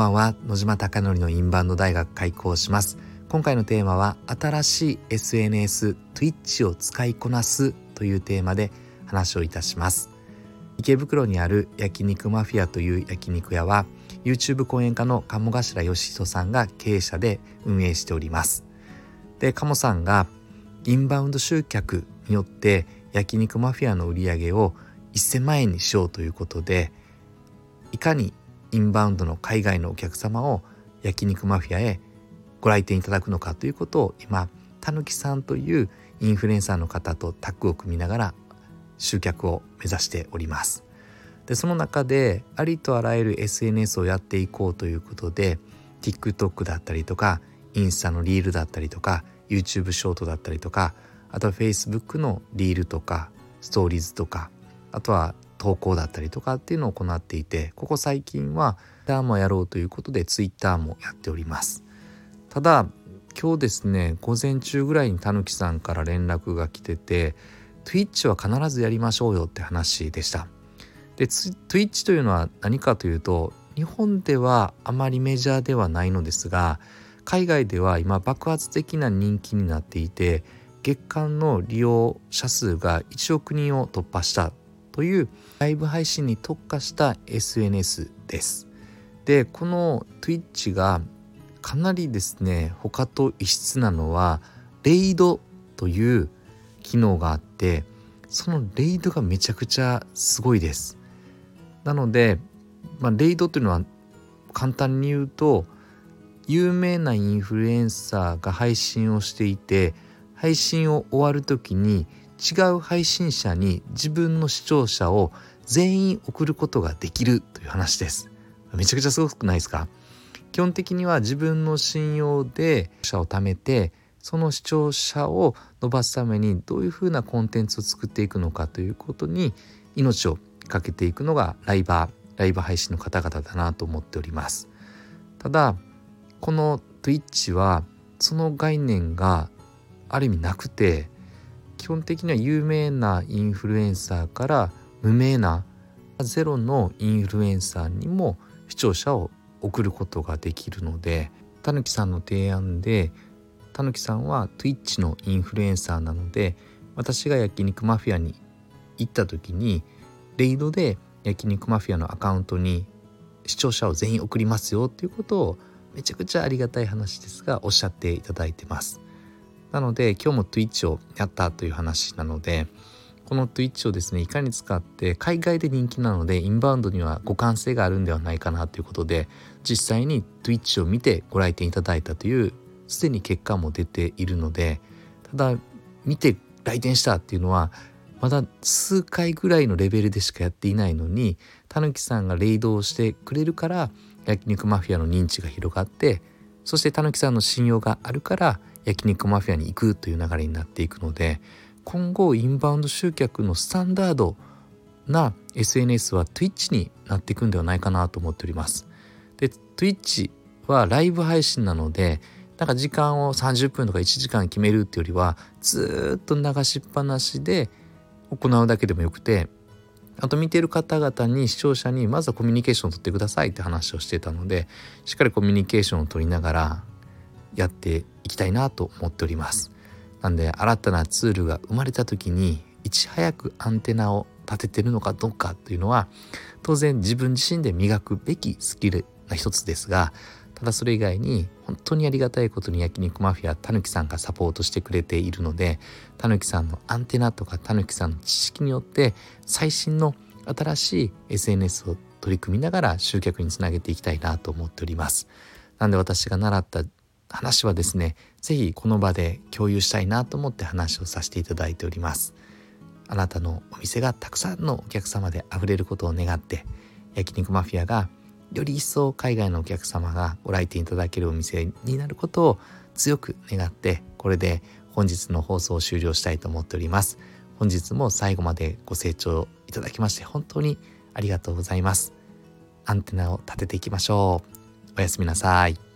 ばんは。野島貴則のインバウンド大学開校します。今回のテーマは新しい SNS Twitch を使いこなすというテーマで話をいたします。池袋にある焼肉マフィアという焼肉屋は YouTube 講演家の鴨頭義人さんが経営者で運営しております。で鴨さんがインバウンド集客によって焼肉マフィアの売り上げを1000万円にしようということでいかにインバウンドの海外のお客様を焼肉マフィアへご来店いただくのかということを今たぬきさんというインフルエンサーの方とタッグを組みながら集客を目指しております。でその中でありとあらゆる SNS をやっていこうということで TikTok だったりとかインスタのリールだったりとか YouTube ショートだったりとかあとは Facebook のリールとかストーリーズとかあとは投稿だったりとかっていうのを行っていてここ最近はもやろうということで Twitter もやっております。ただ今日ですね午前中ぐらいにたぬきさんから連絡が来てて Twitch は必ずやりましょうよって話でした。で Twitch というのは何かというと日本ではあまりメジャーではないのですが海外では今爆発的な人気になっていて月間の利用者数が1億人を突破したというライブ配信に特化した SNS です。でこの Twitch がかなりですね他と異質なのはレイドという機能があってそのレイドがめちゃくちゃすごいです。なので、まあ、レイドというのは簡単に言うと有名なインフルエンサーが配信をしていて配信を終わる時に違う配信者に自分の視聴者を全員送ることができるという話です。めちゃくちゃすごくないですか？基本的には自分の信用で視聴者を貯めてその視聴者を伸ばすためにどういうふうなコンテンツを作っていくのかということに命をかけていくのがライバーライブ配信の方々だなと思っております。ただこの Twitch はその概念がある意味なくて基本的には有名なインフルエンサーから無名なゼロのインフルエンサーにも視聴者を送ることができるのでたぬきさんの提案でたぬきさんは Twitch のインフルエンサーなので私が焼肉マフィアに行った時にレイドで焼肉マフィアのアカウントに視聴者を全員送りますよっていうことをめちゃくちゃありがたい話ですがおっしゃっていただいてます。なので今日も Twitch をやったという話なのでこの Twitch をですねいかに使って海外で人気なのでインバウンドには互換性があるんではないかなということで実際に Twitch を見てご来店いただいたというすでに結果も出ているのでただ見て来店したっていうのはまだ数回ぐらいのレベルでしかやっていないのにたぬきさんがレイドをしてくれるから焼肉マフィアの認知が広がってそしてたぬきさんの信用があるから焼肉マフィアに行くという流れになっていくので今後インバウンド集客のスタンダードな SNS は Twitch になっていくんではないかなと思っております。で Twitch はライブ配信なのでなんか時間を30分とか1時間決めるっていうよりはずっと流しっぱなしで行うだけでもよくてあと見てる方々に視聴者にまずはコミュニケーションを取ってくださいって話をしてたのでしっかりコミュニケーションを取りながらやっていきたいなと思っておりますなんで新たなツールが生まれた時にいち早くアンテナを立ててるのかどうかというのは当然自分自身で磨くべきスキルな一つですがただそれ以外に本当にありがたいことに焼肉マフィアたぬきさんがサポートしてくれているのでたぬきさんのアンテナとかたぬきさんの知識によって最新の新しい SNS を取り組みながら集客につなげていきたいなと思っております。なんで私が習った話はですね是非この場で共有したいなと思って話をさせていただいております。あなたのお店がたくさんのお客様で溢れることを願って焼肉マフィアがより一層海外のお客様がご来店いただけるお店になることを強く願ってこれで本日の放送を終了したいと思っております。本日も最後までご清聴いただきまして本当にありがとうございます。アンテナを立てていきましょう。おやすみなさい。